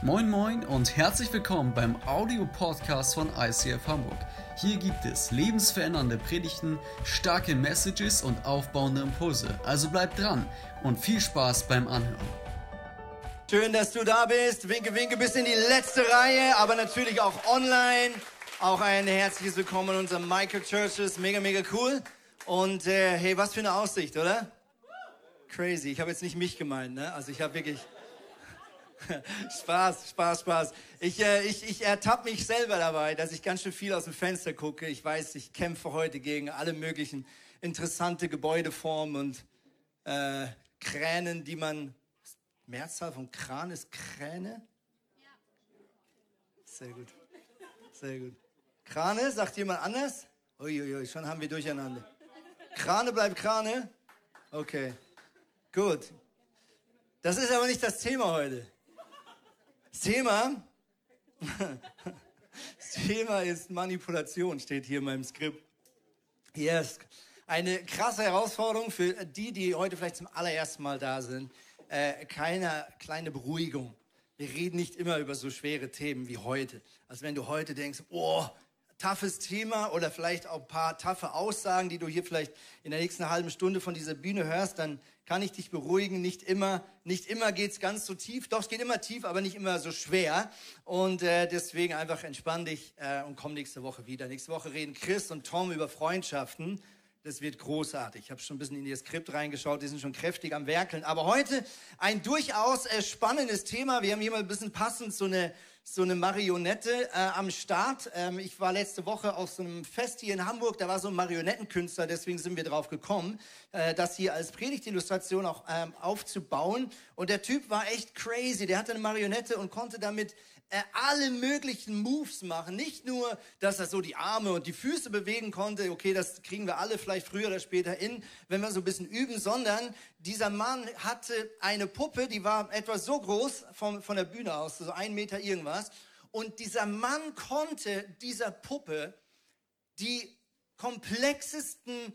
Moin Moin und herzlich willkommen beim Audio-Podcast von ICF Hamburg. Hier gibt es lebensverändernde Predigten, starke Messages und aufbauende Impulse. Also bleibt dran und viel Spaß beim Anhören. Schön, dass du da bist. Winke, winke bis in die letzte Reihe, aber natürlich auch online. Auch ein herzliches Willkommen in unserem Michael Churches. Mega, mega cool. Und äh, hey, was für eine Aussicht, oder? Crazy. Ich habe jetzt nicht mich gemeint, ne? Also ich habe wirklich Spaß, Spaß, Spaß. Ich, äh, ich, ich ertappe mich selber dabei, dass ich ganz schön viel aus dem Fenster gucke. Ich weiß, ich kämpfe heute gegen alle möglichen interessante Gebäudeformen und äh, Kränen, die man. Mehrzahl von Kran ist Kräne? Ja. Sehr gut. Sehr gut. Krane, sagt jemand anders? Uiuiui, schon haben wir durcheinander. Krane bleibt Krane? Okay. Gut. Das ist aber nicht das Thema heute. Thema, das Thema ist Manipulation, steht hier in meinem Skript. Yes. Eine krasse Herausforderung für die, die heute vielleicht zum allerersten Mal da sind. Äh, keine kleine Beruhigung. Wir reden nicht immer über so schwere Themen wie heute. Also wenn du heute denkst, oh, toughes Thema oder vielleicht auch ein paar taffe Aussagen, die du hier vielleicht in der nächsten halben Stunde von dieser Bühne hörst, dann kann ich dich beruhigen. Nicht immer, nicht immer geht's ganz so tief. Doch, es geht immer tief, aber nicht immer so schwer. Und äh, deswegen einfach entspann dich äh, und komm nächste Woche wieder. Nächste Woche reden Chris und Tom über Freundschaften. Das wird großartig. Ich habe schon ein bisschen in ihr Skript reingeschaut, die sind schon kräftig am Werkeln. Aber heute ein durchaus äh, spannendes Thema. Wir haben hier mal ein bisschen passend so eine so eine Marionette äh, am Start. Ähm, ich war letzte Woche auf so einem Fest hier in Hamburg, da war so ein Marionettenkünstler, deswegen sind wir drauf gekommen, äh, das hier als Predigtillustration auch ähm, aufzubauen. Und der Typ war echt crazy, der hatte eine Marionette und konnte damit äh, alle möglichen Moves machen. Nicht nur, dass er so die Arme und die Füße bewegen konnte, okay, das kriegen wir alle vielleicht früher oder später in, wenn wir so ein bisschen üben, sondern dieser Mann hatte eine Puppe, die war etwa so groß vom, von der Bühne aus, so ein Meter irgendwas. Und dieser Mann konnte dieser Puppe die komplexesten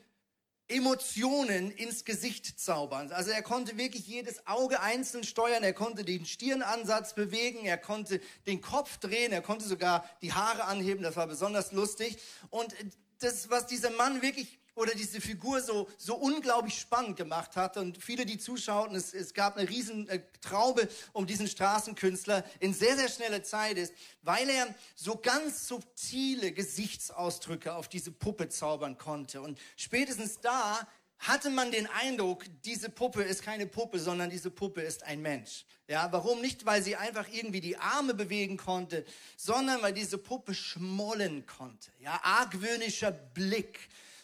Emotionen ins Gesicht zaubern. Also er konnte wirklich jedes Auge einzeln steuern, er konnte den Stirnansatz bewegen, er konnte den Kopf drehen, er konnte sogar die Haare anheben, das war besonders lustig. Und das, was dieser Mann wirklich oder diese Figur so, so unglaublich spannend gemacht hat. Und viele, die zuschauten, es, es gab eine riesen äh, Traube um diesen Straßenkünstler in sehr, sehr schneller Zeit ist, weil er so ganz subtile Gesichtsausdrücke auf diese Puppe zaubern konnte. Und spätestens da hatte man den Eindruck, diese Puppe ist keine Puppe, sondern diese Puppe ist ein Mensch. Ja, warum? Nicht, weil sie einfach irgendwie die Arme bewegen konnte, sondern weil diese Puppe schmollen konnte. Ja, argwöhnischer Blick,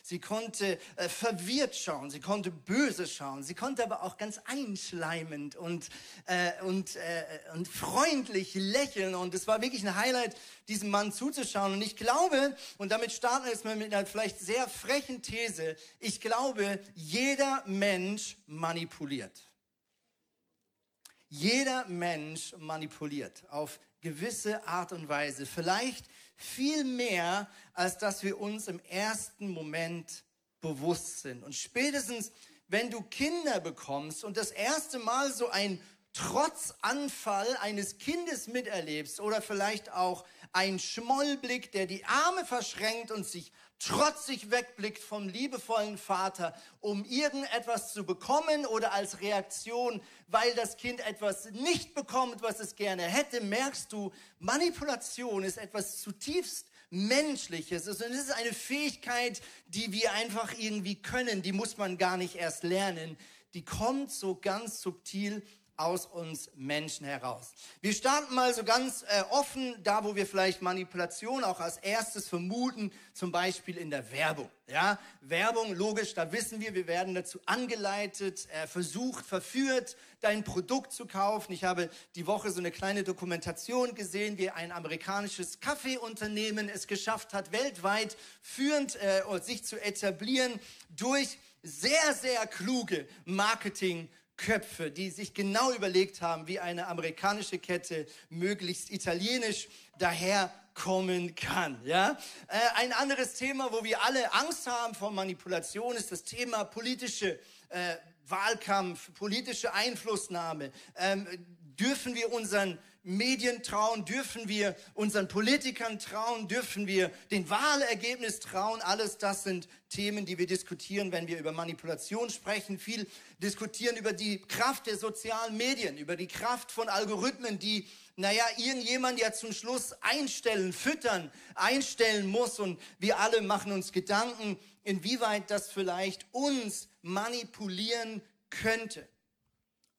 Sie konnte äh, verwirrt schauen, sie konnte böse schauen, sie konnte aber auch ganz einschleimend und, äh, und, äh, und freundlich lächeln. Und es war wirklich ein Highlight, diesem Mann zuzuschauen. Und ich glaube, und damit starten wir jetzt mal mit einer vielleicht sehr frechen These, ich glaube, jeder Mensch manipuliert. Jeder Mensch manipuliert auf gewisse Art und Weise. Vielleicht viel mehr, als dass wir uns im ersten Moment bewusst sind. Und spätestens, wenn du Kinder bekommst und das erste Mal so ein Trotzanfall eines Kindes miterlebst oder vielleicht auch ein Schmollblick, der die Arme verschränkt und sich trotzig wegblickt vom liebevollen Vater, um irgendetwas zu bekommen oder als Reaktion, weil das Kind etwas nicht bekommt, was es gerne hätte, merkst du, Manipulation ist etwas zutiefst Menschliches. Es ist eine Fähigkeit, die wir einfach irgendwie können, die muss man gar nicht erst lernen. Die kommt so ganz subtil aus uns Menschen heraus. Wir starten mal so ganz äh, offen, da wo wir vielleicht Manipulation auch als erstes vermuten, zum Beispiel in der Werbung. Ja, Werbung, logisch, da wissen wir, wir werden dazu angeleitet, äh, versucht, verführt, dein Produkt zu kaufen. Ich habe die Woche so eine kleine Dokumentation gesehen, wie ein amerikanisches Kaffeeunternehmen es geschafft hat, weltweit führend äh, sich zu etablieren durch sehr, sehr kluge Marketing Köpfe, die sich genau überlegt haben, wie eine amerikanische Kette möglichst italienisch daherkommen kann. Ja? Äh, ein anderes Thema, wo wir alle Angst haben vor Manipulation, ist das Thema politische äh, Wahlkampf, politische Einflussnahme. Ähm, dürfen wir unseren Medien trauen? Dürfen wir unseren Politikern trauen? Dürfen wir den Wahlergebnis trauen? Alles das sind Themen, die wir diskutieren, wenn wir über Manipulation sprechen. Viel diskutieren über die Kraft der sozialen Medien, über die Kraft von Algorithmen, die naja, irgendjemand ja zum Schluss einstellen, füttern, einstellen muss. Und wir alle machen uns Gedanken, inwieweit das vielleicht uns manipulieren könnte.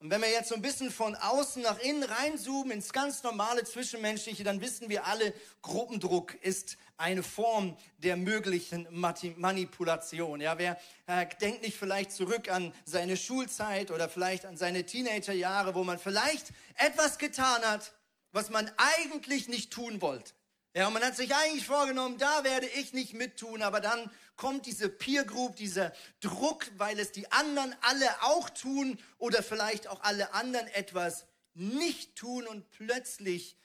Und wenn wir jetzt so ein bisschen von außen nach innen reinzoomen ins ganz normale Zwischenmenschliche, dann wissen wir alle, Gruppendruck ist eine Form der möglichen Manipulation. Ja, wer äh, denkt nicht vielleicht zurück an seine Schulzeit oder vielleicht an seine Teenagerjahre, wo man vielleicht etwas getan hat, was man eigentlich nicht tun wollte. Ja, und man hat sich eigentlich vorgenommen, da werde ich nicht mittun, aber dann kommt diese Peer Group, dieser Druck, weil es die anderen alle auch tun oder vielleicht auch alle anderen etwas nicht tun und plötzlich,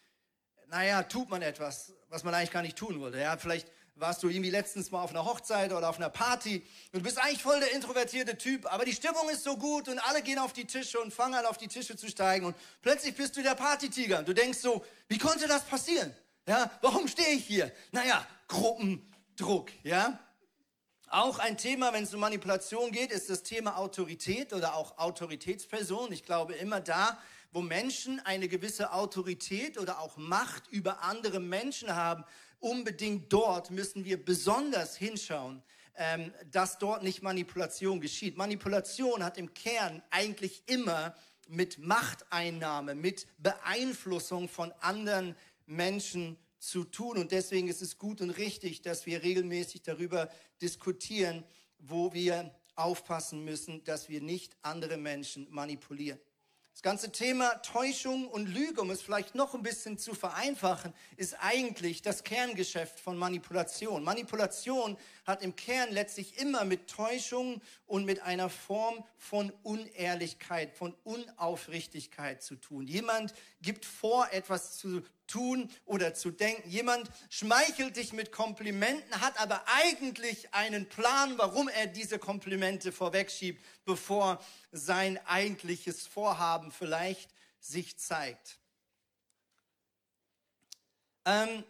naja, tut man etwas, was man eigentlich gar nicht tun wollte. Ja, vielleicht warst du irgendwie letztens mal auf einer Hochzeit oder auf einer Party und du bist eigentlich voll der introvertierte Typ, aber die Stimmung ist so gut und alle gehen auf die Tische und fangen an auf die Tische zu steigen und plötzlich bist du der Partytiger und du denkst so, wie konnte das passieren? Ja, warum stehe ich hier? Naja, Gruppendruck, ja. Auch ein Thema, wenn es um Manipulation geht, ist das Thema Autorität oder auch Autoritätsperson. Ich glaube, immer da, wo Menschen eine gewisse Autorität oder auch Macht über andere Menschen haben, unbedingt dort müssen wir besonders hinschauen, ähm, dass dort nicht Manipulation geschieht. Manipulation hat im Kern eigentlich immer mit Machteinnahme, mit Beeinflussung von anderen Menschen zu tun. Und deswegen ist es gut und richtig, dass wir regelmäßig darüber diskutieren, wo wir aufpassen müssen, dass wir nicht andere Menschen manipulieren. Das ganze Thema Täuschung und Lüge, um es vielleicht noch ein bisschen zu vereinfachen, ist eigentlich das Kerngeschäft von Manipulation. Manipulation hat im Kern letztlich immer mit Täuschung und mit einer Form von Unehrlichkeit, von Unaufrichtigkeit zu tun. Jemand gibt vor, etwas zu tun oder zu denken. Jemand schmeichelt dich mit Komplimenten, hat aber eigentlich einen Plan, warum er diese Komplimente vorwegschiebt, bevor sein eigentliches Vorhaben vielleicht sich zeigt. Ähm,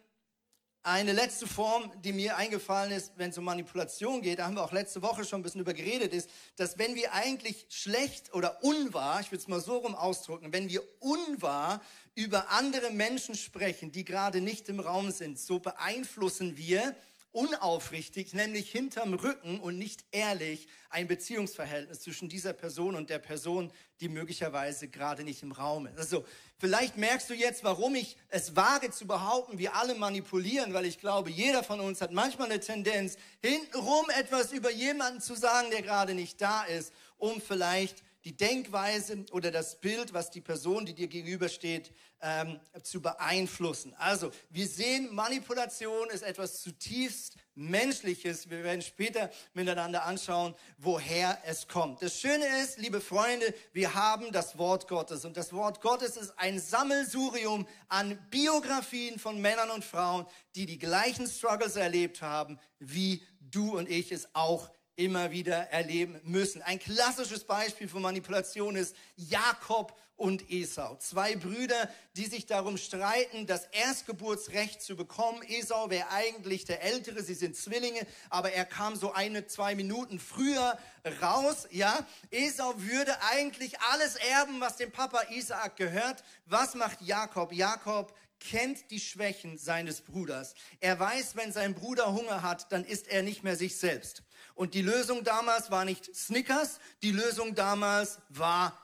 eine letzte Form, die mir eingefallen ist, wenn es um Manipulation geht, da haben wir auch letzte Woche schon ein bisschen über geredet, ist, dass wenn wir eigentlich schlecht oder unwahr, ich will es mal so rum ausdrücken, wenn wir unwahr über andere Menschen sprechen, die gerade nicht im Raum sind, so beeinflussen wir unaufrichtig, nämlich hinterm Rücken und nicht ehrlich ein Beziehungsverhältnis zwischen dieser Person und der Person, die möglicherweise gerade nicht im Raum ist. Also vielleicht merkst du jetzt, warum ich es wage zu behaupten, wir alle manipulieren, weil ich glaube, jeder von uns hat manchmal eine Tendenz, hintenrum etwas über jemanden zu sagen, der gerade nicht da ist, um vielleicht die Denkweise oder das Bild, was die Person, die dir gegenübersteht, ähm, zu beeinflussen. Also, wir sehen, Manipulation ist etwas zutiefst Menschliches. Wir werden später miteinander anschauen, woher es kommt. Das Schöne ist, liebe Freunde, wir haben das Wort Gottes. Und das Wort Gottes ist ein Sammelsurium an Biografien von Männern und Frauen, die die gleichen Struggles erlebt haben, wie du und ich es auch immer wieder erleben müssen. Ein klassisches Beispiel von Manipulation ist Jakob und Esau. Zwei Brüder, die sich darum streiten, das Erstgeburtsrecht zu bekommen. Esau wäre eigentlich der Ältere, sie sind Zwillinge, aber er kam so eine, zwei Minuten früher raus, ja. Esau würde eigentlich alles erben, was dem Papa Isaak gehört. Was macht Jakob? Jakob kennt die Schwächen seines Bruders. Er weiß, wenn sein Bruder Hunger hat, dann ist er nicht mehr sich selbst. Und die Lösung damals war nicht Snickers, die Lösung damals war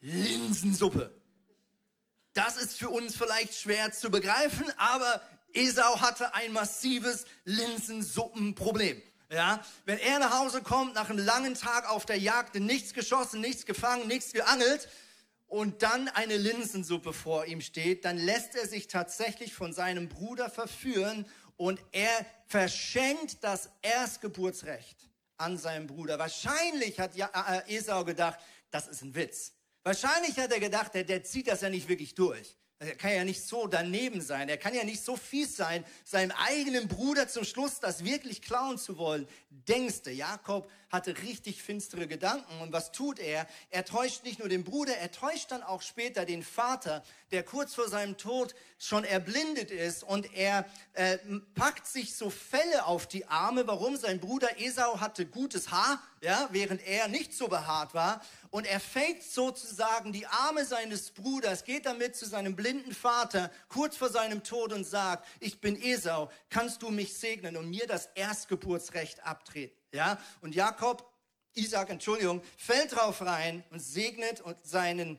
Linsensuppe. Das ist für uns vielleicht schwer zu begreifen, aber Esau hatte ein massives Linsensuppenproblem. Ja, wenn er nach Hause kommt nach einem langen Tag auf der Jagd, nichts geschossen, nichts gefangen, nichts geangelt und dann eine Linsensuppe vor ihm steht, dann lässt er sich tatsächlich von seinem Bruder verführen und er verschenkt das Erstgeburtsrecht an seinen Bruder. Wahrscheinlich hat äh, Esau gedacht, das ist ein Witz. Wahrscheinlich hat er gedacht, der, der zieht das ja nicht wirklich durch. Er kann ja nicht so daneben sein. Er kann ja nicht so fies sein, seinem eigenen Bruder zum Schluss das wirklich klauen zu wollen. Denkst du, Jakob hatte richtig finstere Gedanken. Und was tut er? Er täuscht nicht nur den Bruder, er täuscht dann auch später den Vater, der kurz vor seinem Tod schon erblindet ist. Und er äh, packt sich so Felle auf die Arme. Warum? Sein Bruder Esau hatte gutes Haar, ja, während er nicht so behaart war. Und er fängt sozusagen die Arme seines Bruders, geht damit zu seinem blinden Vater kurz vor seinem Tod und sagt, ich bin Esau, kannst du mich segnen und mir das Erstgeburtsrecht abtreten? Ja? Und Jakob, Isaac, Entschuldigung, fällt drauf rein und segnet seinen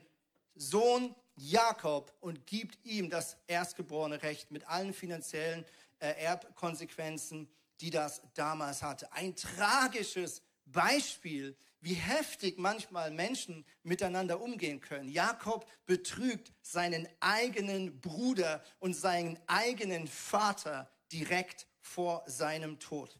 Sohn Jakob und gibt ihm das erstgeborene Recht mit allen finanziellen äh, Erbkonsequenzen, die das damals hatte. Ein tragisches Beispiel wie heftig manchmal Menschen miteinander umgehen können. Jakob betrügt seinen eigenen Bruder und seinen eigenen Vater direkt vor seinem Tod.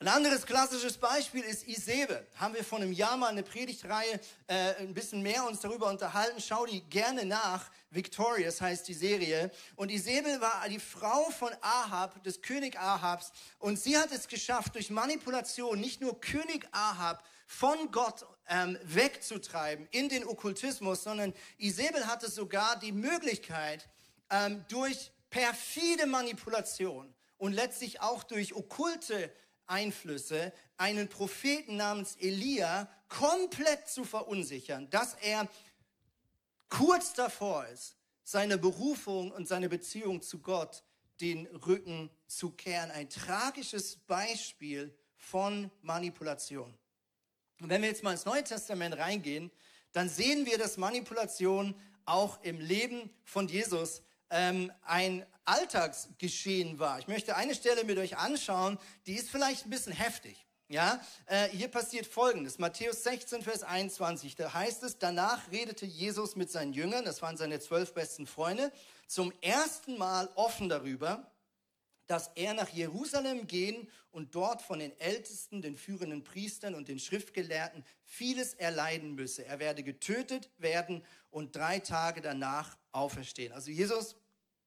Ein anderes klassisches Beispiel ist Isebe. Haben wir vor einem Jahr mal eine Predigtreihe äh, ein bisschen mehr uns darüber unterhalten. Schau die gerne nach. Victorious heißt die Serie. Und Isabel war die Frau von Ahab, des König Ahabs. Und sie hat es geschafft, durch Manipulation nicht nur König Ahab von Gott ähm, wegzutreiben in den Okkultismus, sondern Isabel hatte sogar die Möglichkeit, ähm, durch perfide Manipulation und letztlich auch durch okkulte Einflüsse einen Propheten namens Elia komplett zu verunsichern, dass er kurz davor ist, seine Berufung und seine Beziehung zu Gott den Rücken zu kehren. Ein tragisches Beispiel von Manipulation. Und wenn wir jetzt mal ins Neue Testament reingehen, dann sehen wir, dass Manipulation auch im Leben von Jesus ähm, ein Alltagsgeschehen war. Ich möchte eine Stelle mit euch anschauen, die ist vielleicht ein bisschen heftig. Ja, äh, hier passiert Folgendes. Matthäus 16, Vers 21, da heißt es, danach redete Jesus mit seinen Jüngern, das waren seine zwölf besten Freunde, zum ersten Mal offen darüber, dass er nach Jerusalem gehen und dort von den Ältesten, den führenden Priestern und den Schriftgelehrten vieles erleiden müsse. Er werde getötet werden und drei Tage danach auferstehen. Also Jesus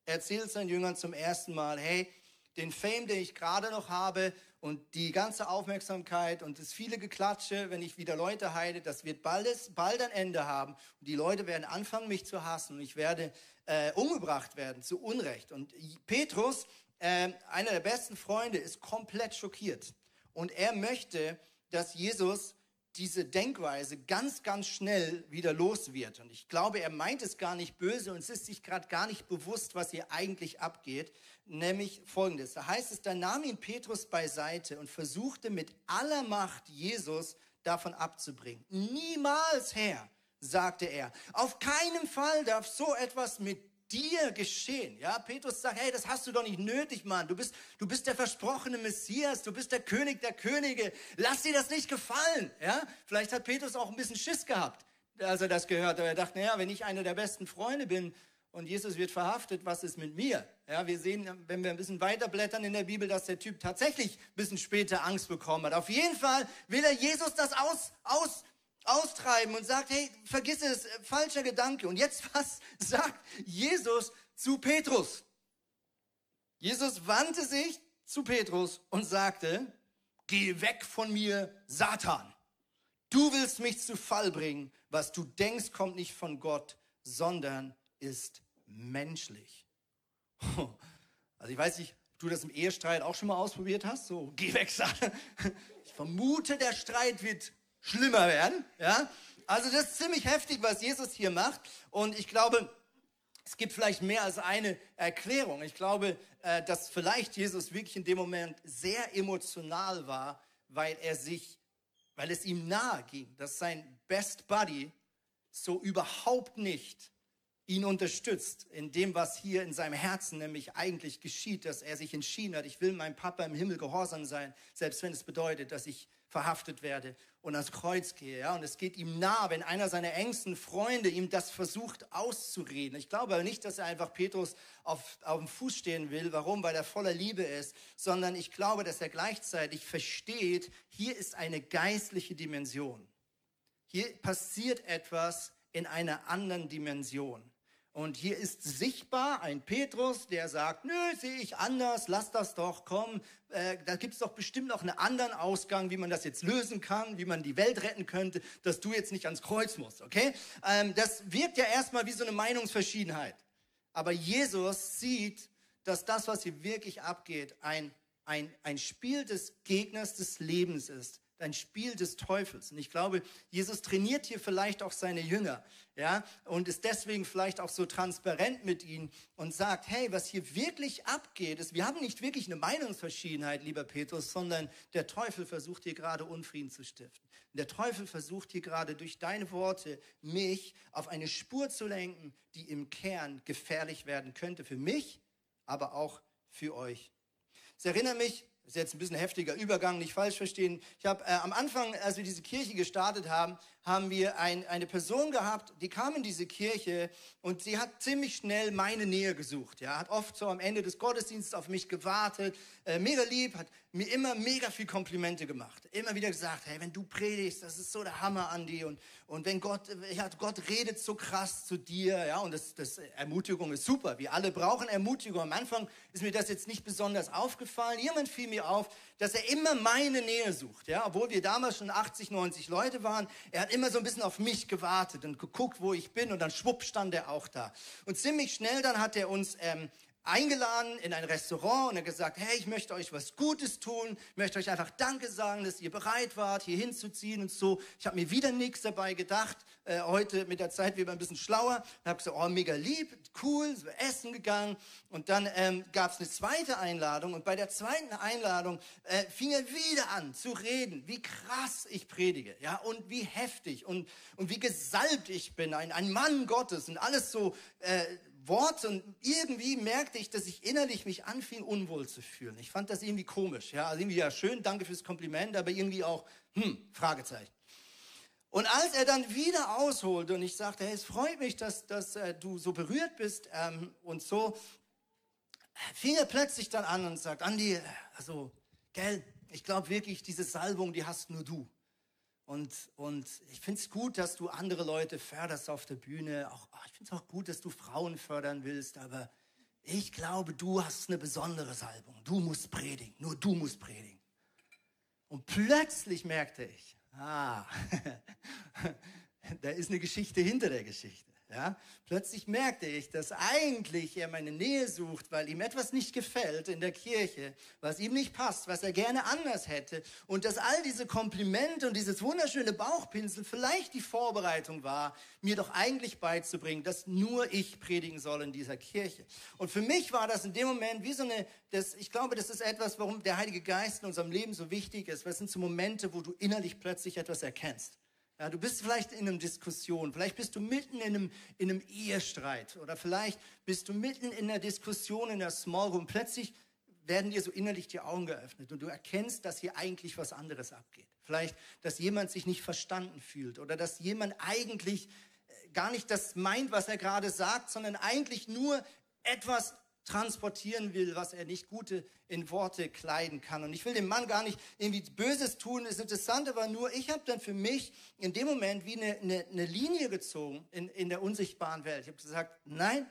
erzählt seinen Jüngern zum ersten Mal, hey, den Fame, den ich gerade noch habe und die ganze Aufmerksamkeit und das viele Geklatsche, wenn ich wieder Leute heile, das wird bald, bald ein Ende haben. Und die Leute werden anfangen, mich zu hassen und ich werde äh, umgebracht werden zu Unrecht. Und Petrus äh, einer der besten Freunde, ist komplett schockiert. Und er möchte, dass Jesus diese Denkweise ganz, ganz schnell wieder los wird. Und ich glaube, er meint es gar nicht böse und es ist sich gerade gar nicht bewusst, was hier eigentlich abgeht. Nämlich folgendes. Da heißt es, da nahm ihn Petrus beiseite und versuchte mit aller Macht Jesus davon abzubringen. Niemals, Herr, sagte er. Auf keinen Fall darf so etwas mit dir geschehen. Ja, Petrus sagt, hey, das hast du doch nicht nötig, Mann. Du bist, du bist der versprochene Messias, du bist der König der Könige. Lass dir das nicht gefallen. Ja, vielleicht hat Petrus auch ein bisschen Schiss gehabt, als er das gehört hat. Er dachte, naja, wenn ich einer der besten Freunde bin und Jesus wird verhaftet, was ist mit mir? Ja, wir sehen, wenn wir ein bisschen weiterblättern in der Bibel, dass der Typ tatsächlich ein bisschen später Angst bekommen hat. Auf jeden Fall will er Jesus das aus, aus, austreiben und sagt, hey, vergiss es, äh, falscher Gedanke. Und jetzt was sagt Jesus zu Petrus? Jesus wandte sich zu Petrus und sagte, geh weg von mir, Satan. Du willst mich zu Fall bringen. Was du denkst, kommt nicht von Gott, sondern ist menschlich. Also ich weiß nicht, ob du das im Ehestreit auch schon mal ausprobiert hast. So, geh weg, Satan. Ich vermute, der Streit wird schlimmer werden. Ja? Also das ist ziemlich heftig, was Jesus hier macht. Und ich glaube, es gibt vielleicht mehr als eine Erklärung. Ich glaube, äh, dass vielleicht Jesus wirklich in dem Moment sehr emotional war, weil er sich, weil es ihm nahe ging, dass sein Best Buddy so überhaupt nicht ihn unterstützt in dem, was hier in seinem Herzen nämlich eigentlich geschieht, dass er sich entschieden hat, ich will meinem Papa im Himmel gehorsam sein, selbst wenn es bedeutet, dass ich verhaftet werde und ans Kreuz gehe. Ja? Und es geht ihm nah, wenn einer seiner engsten Freunde ihm das versucht auszureden. Ich glaube aber nicht, dass er einfach Petrus auf, auf dem Fuß stehen will. Warum? Weil er voller Liebe ist. Sondern ich glaube, dass er gleichzeitig versteht, hier ist eine geistliche Dimension. Hier passiert etwas in einer anderen Dimension. Und hier ist sichtbar ein Petrus, der sagt, nö, sehe ich anders, lass das doch, komm, äh, da gibt es doch bestimmt noch einen anderen Ausgang, wie man das jetzt lösen kann, wie man die Welt retten könnte, dass du jetzt nicht ans Kreuz musst, okay? Ähm, das wirkt ja erstmal wie so eine Meinungsverschiedenheit. Aber Jesus sieht, dass das, was hier wirklich abgeht, ein, ein, ein Spiel des Gegners des Lebens ist ein Spiel des Teufels. Und ich glaube, Jesus trainiert hier vielleicht auch seine Jünger, ja, und ist deswegen vielleicht auch so transparent mit ihnen und sagt, hey, was hier wirklich abgeht, ist, wir haben nicht wirklich eine Meinungsverschiedenheit, lieber Petrus, sondern der Teufel versucht hier gerade Unfrieden zu stiften. Und der Teufel versucht hier gerade durch deine Worte mich auf eine Spur zu lenken, die im Kern gefährlich werden könnte für mich, aber auch für euch. Es erinnert mich ist jetzt ein bisschen heftiger Übergang, nicht falsch verstehen. Ich habe äh, am Anfang, als wir diese Kirche gestartet haben, haben wir ein, eine Person gehabt, die kam in diese Kirche und sie hat ziemlich schnell meine Nähe gesucht. Ja, hat oft so am Ende des Gottesdienstes auf mich gewartet, äh, mega lieb, hat mir immer mega viel Komplimente gemacht. Immer wieder gesagt, hey, wenn du predigst, das ist so der Hammer, Andi. Und, und wenn Gott, ja, Gott redet so krass zu dir, ja, und das, das Ermutigung ist super. Wir alle brauchen Ermutigung. Am Anfang ist mir das jetzt nicht besonders aufgefallen. Jemand fiel mir auf, dass er immer meine Nähe sucht, ja, obwohl wir damals schon 80, 90 Leute waren. Er hat immer so ein bisschen auf mich gewartet und geguckt, wo ich bin und dann schwupp stand er auch da. Und ziemlich schnell dann hat er uns ähm, eingeladen in ein Restaurant und er gesagt, hey, ich möchte euch was Gutes tun, möchte euch einfach Danke sagen, dass ihr bereit wart, hier hinzuziehen und so. Ich habe mir wieder nichts dabei gedacht. Äh, heute mit der Zeit wieder ein bisschen schlauer. Und habe gesagt, oh, mega lieb, cool, so essen gegangen. Und dann ähm, gab es eine zweite Einladung und bei der zweiten Einladung äh, fing er wieder an zu reden, wie krass ich predige, ja, und wie heftig und, und wie gesalbt ich bin, ein, ein Mann Gottes und alles so äh, Worte und irgendwie merkte ich, dass ich innerlich mich anfing, unwohl zu fühlen. Ich fand das irgendwie komisch. Ja, also irgendwie ja schön, danke fürs Kompliment, aber irgendwie auch, hm, Fragezeichen. Und als er dann wieder ausholte und ich sagte, hey, es freut mich, dass, dass äh, du so berührt bist ähm, und so, fing er plötzlich dann an und sagt, Andi, also, gell, ich glaube wirklich, diese Salbung, die hast nur du. Und, und ich finde es gut, dass du andere Leute förderst auf der Bühne. Auch, ich finde es auch gut, dass du Frauen fördern willst. Aber ich glaube, du hast eine besondere Salbung. Du musst predigen. Nur du musst predigen. Und plötzlich merkte ich, ah, da ist eine Geschichte hinter der Geschichte. Ja, plötzlich merkte ich, dass eigentlich er meine Nähe sucht, weil ihm etwas nicht gefällt in der Kirche, was ihm nicht passt, was er gerne anders hätte und dass all diese Komplimente und dieses wunderschöne Bauchpinsel vielleicht die Vorbereitung war, mir doch eigentlich beizubringen, dass nur ich predigen soll in dieser Kirche. Und für mich war das in dem Moment wie so eine, das, ich glaube, das ist etwas, warum der Heilige Geist in unserem Leben so wichtig ist. Was sind so Momente, wo du innerlich plötzlich etwas erkennst? Ja, du bist vielleicht in einer Diskussion, vielleicht bist du mitten in einem, in einem Ehestreit oder vielleicht bist du mitten in einer Diskussion in der Small Room. Plötzlich werden dir so innerlich die Augen geöffnet und du erkennst, dass hier eigentlich was anderes abgeht. Vielleicht, dass jemand sich nicht verstanden fühlt oder dass jemand eigentlich äh, gar nicht das meint, was er gerade sagt, sondern eigentlich nur etwas transportieren will, was er nicht gute in Worte kleiden kann. Und ich will dem Mann gar nicht irgendwie Böses tun. Das Interessante war nur, ich habe dann für mich in dem Moment wie eine, eine, eine Linie gezogen in, in der unsichtbaren Welt. Ich habe gesagt, nein,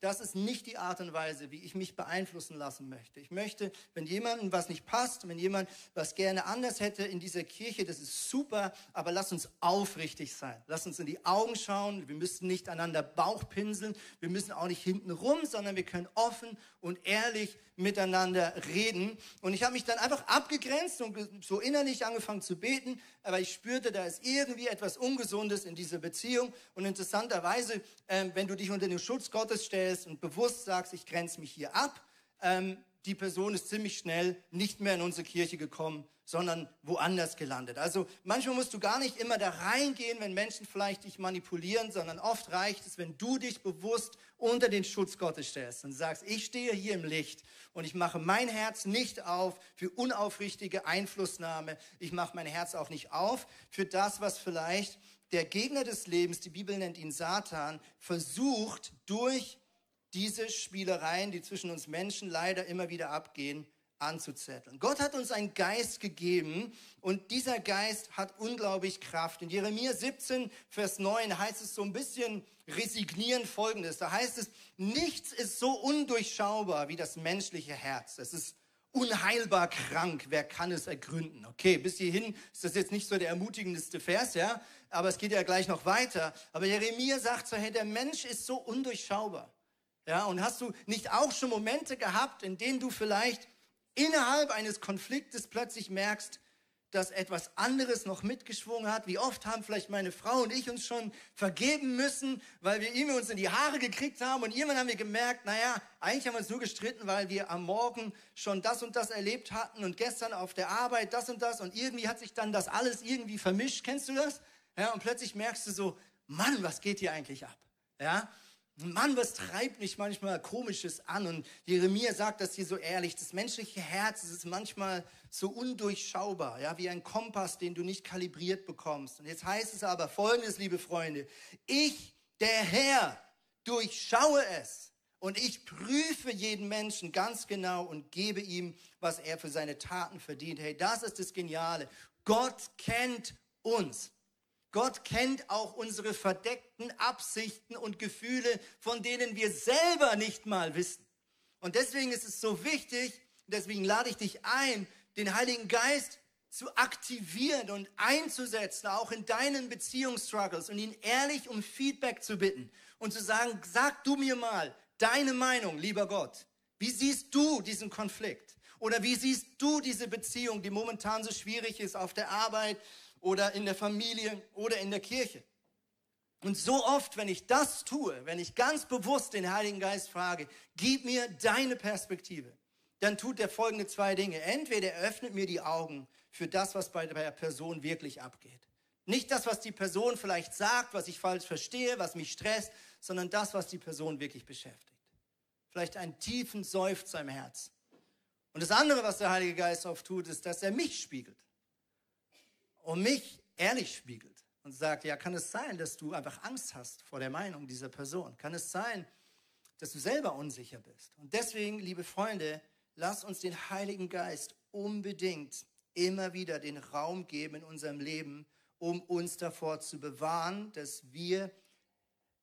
das ist nicht die Art und Weise, wie ich mich beeinflussen lassen möchte. Ich möchte, wenn jemandem was nicht passt, wenn jemand was gerne anders hätte in dieser Kirche, das ist super, aber lass uns aufrichtig sein. Lass uns in die Augen schauen. Wir müssen nicht einander Bauch pinseln. Wir müssen auch nicht hinten rum, sondern wir können offen und ehrlich miteinander reden. Und ich habe mich dann einfach abgegrenzt und so innerlich angefangen zu beten, aber ich spürte, da ist irgendwie etwas Ungesundes in dieser Beziehung. Und interessanterweise, ähm, wenn du dich unter den Schutz Gottes stellst und bewusst sagst, ich grenze mich hier ab, ähm, die Person ist ziemlich schnell nicht mehr in unsere Kirche gekommen, sondern woanders gelandet. Also manchmal musst du gar nicht immer da reingehen, wenn Menschen vielleicht dich manipulieren, sondern oft reicht es, wenn du dich bewusst unter den Schutz Gottes stellst und sagst, ich stehe hier im Licht und ich mache mein Herz nicht auf für unaufrichtige Einflussnahme. Ich mache mein Herz auch nicht auf für das, was vielleicht der Gegner des Lebens, die Bibel nennt ihn Satan, versucht durch diese Spielereien, die zwischen uns Menschen leider immer wieder abgehen, anzuzetteln. Gott hat uns einen Geist gegeben und dieser Geist hat unglaublich Kraft. In Jeremia 17, Vers 9 heißt es so ein bisschen resignierend folgendes. Da heißt es, nichts ist so undurchschaubar wie das menschliche Herz. Es ist unheilbar krank. Wer kann es ergründen? Okay, bis hierhin ist das jetzt nicht so der ermutigendste Vers, ja? Aber es geht ja gleich noch weiter. Aber Jeremia sagt so, hey, der Mensch ist so undurchschaubar. Ja, und hast du nicht auch schon Momente gehabt, in denen du vielleicht innerhalb eines Konfliktes plötzlich merkst, dass etwas anderes noch mitgeschwungen hat. Wie oft haben vielleicht meine Frau und ich uns schon vergeben müssen, weil wir irgendwie uns in die Haare gekriegt haben und irgendwann haben wir gemerkt, naja, eigentlich haben wir uns nur gestritten, weil wir am Morgen schon das und das erlebt hatten und gestern auf der Arbeit das und das und irgendwie hat sich dann das alles irgendwie vermischt. Kennst du das? Ja, und plötzlich merkst du so, Mann, was geht hier eigentlich ab? Ja, Mann, was treibt mich manchmal Komisches an? Und Jeremia sagt das hier so ehrlich. Das menschliche Herz ist manchmal so undurchschaubar, ja, wie ein Kompass, den du nicht kalibriert bekommst. Und jetzt heißt es aber Folgendes, liebe Freunde. Ich, der Herr, durchschaue es. Und ich prüfe jeden Menschen ganz genau und gebe ihm, was er für seine Taten verdient. Hey, das ist das Geniale. Gott kennt uns. Gott kennt auch unsere verdeckten Absichten und Gefühle, von denen wir selber nicht mal wissen. Und deswegen ist es so wichtig, deswegen lade ich dich ein, den Heiligen Geist zu aktivieren und einzusetzen, auch in deinen Beziehungsstruggles und ihn ehrlich um Feedback zu bitten und zu sagen, sag du mir mal deine Meinung, lieber Gott. Wie siehst du diesen Konflikt? Oder wie siehst du diese Beziehung, die momentan so schwierig ist auf der Arbeit oder in der Familie oder in der Kirche. Und so oft, wenn ich das tue, wenn ich ganz bewusst den Heiligen Geist frage, gib mir deine Perspektive, dann tut er folgende zwei Dinge. Entweder er öffnet mir die Augen für das, was bei der Person wirklich abgeht. Nicht das, was die Person vielleicht sagt, was ich falsch verstehe, was mich stresst, sondern das, was die Person wirklich beschäftigt. Vielleicht einen tiefen Seufzer im Herz. Und das andere, was der Heilige Geist oft tut, ist, dass er mich spiegelt und mich ehrlich spiegelt und sagt, ja, kann es sein, dass du einfach Angst hast vor der Meinung dieser Person? Kann es sein, dass du selber unsicher bist? Und deswegen, liebe Freunde, lass uns den Heiligen Geist unbedingt immer wieder den Raum geben in unserem Leben, um uns davor zu bewahren, dass wir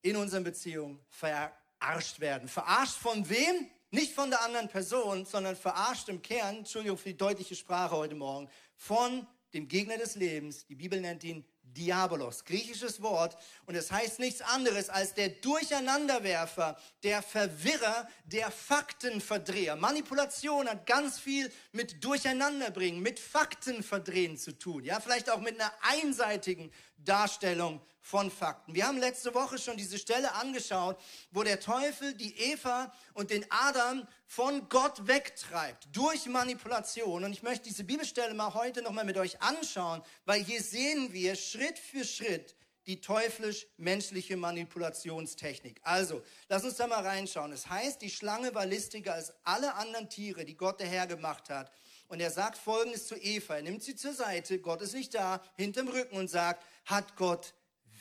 in unseren Beziehungen verarscht werden. Verarscht von wem? Nicht von der anderen Person, sondern verarscht im Kern, Entschuldigung für die deutliche Sprache heute Morgen, von dem Gegner des Lebens. Die Bibel nennt ihn Diabolos, griechisches Wort. Und es heißt nichts anderes als der Durcheinanderwerfer, der Verwirrer, der Faktenverdreher. Manipulation hat ganz viel mit Durcheinanderbringen, mit Faktenverdrehen zu tun. Ja, vielleicht auch mit einer einseitigen Darstellung von Fakten. Wir haben letzte Woche schon diese Stelle angeschaut, wo der Teufel die Eva und den Adam von Gott wegtreibt durch Manipulation. Und ich möchte diese Bibelstelle mal heute nochmal mit euch anschauen, weil hier sehen wir Schritt für Schritt die teuflisch-menschliche Manipulationstechnik. Also, lass uns da mal reinschauen. Es heißt, die Schlange war listiger als alle anderen Tiere, die Gott der Herr gemacht hat. Und er sagt Folgendes zu Eva. Er nimmt sie zur Seite, Gott ist nicht da, hinterm Rücken und sagt, hat Gott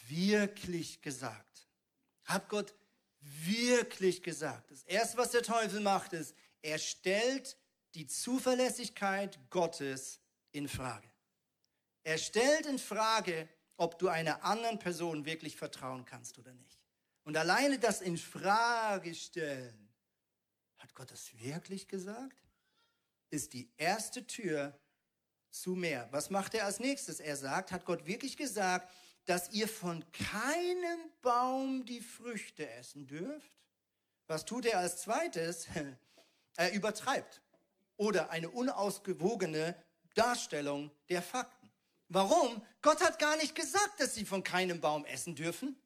wirklich gesagt? Hat Gott wirklich gesagt? Das Erste, was der Teufel macht, ist, er stellt die Zuverlässigkeit Gottes in Frage. Er stellt in Frage, ob du einer anderen Person wirklich vertrauen kannst oder nicht. Und alleine das in Frage stellen, hat Gott das wirklich gesagt? Ist die erste Tür zu mehr. Was macht er als nächstes? Er sagt, hat Gott wirklich gesagt, dass ihr von keinem Baum die Früchte essen dürft? Was tut er als zweites? Er übertreibt oder eine unausgewogene Darstellung der Fakten. Warum? Gott hat gar nicht gesagt, dass sie von keinem Baum essen dürfen.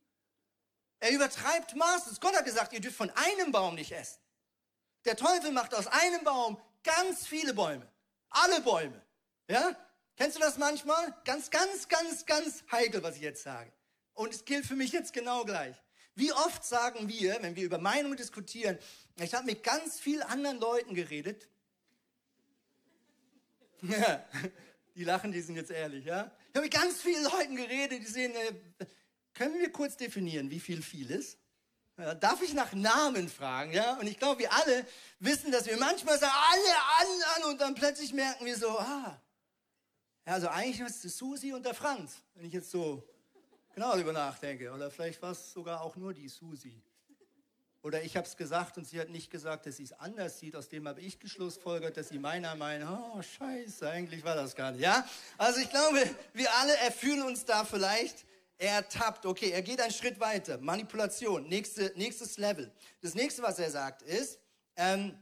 Er übertreibt Maßes. Gott hat gesagt, ihr dürft von einem Baum nicht essen. Der Teufel macht aus einem Baum ganz viele Bäume. Alle Bäume. Ja? Kennst du das manchmal? Ganz, ganz, ganz, ganz heikel, was ich jetzt sage. Und es gilt für mich jetzt genau gleich. Wie oft sagen wir, wenn wir über Meinungen diskutieren, ich habe mit ganz vielen anderen Leuten geredet. Ja, die lachen, die sind jetzt ehrlich, ja? Ich habe mit ganz vielen Leuten geredet, die sehen, äh, können wir kurz definieren, wie viel viel ist? Ja, darf ich nach Namen fragen? Ja? Und ich glaube, wir alle wissen, dass wir manchmal sagen, alle an, an, und dann plötzlich merken wir so, ah, ja, also eigentlich ist es Susi und der Franz, wenn ich jetzt so genau darüber nachdenke. Oder vielleicht war es sogar auch nur die Susi. Oder ich habe es gesagt und sie hat nicht gesagt, dass sie es anders sieht. Aus dem habe ich geschlussfolgert, dass sie meiner meint, oh scheiße, eigentlich war das gar nicht. Ja? Also ich glaube, wir alle erfühlen uns da vielleicht ertappt. Okay, er geht einen Schritt weiter. Manipulation, nächste, nächstes Level. Das nächste, was er sagt, ist, ähm,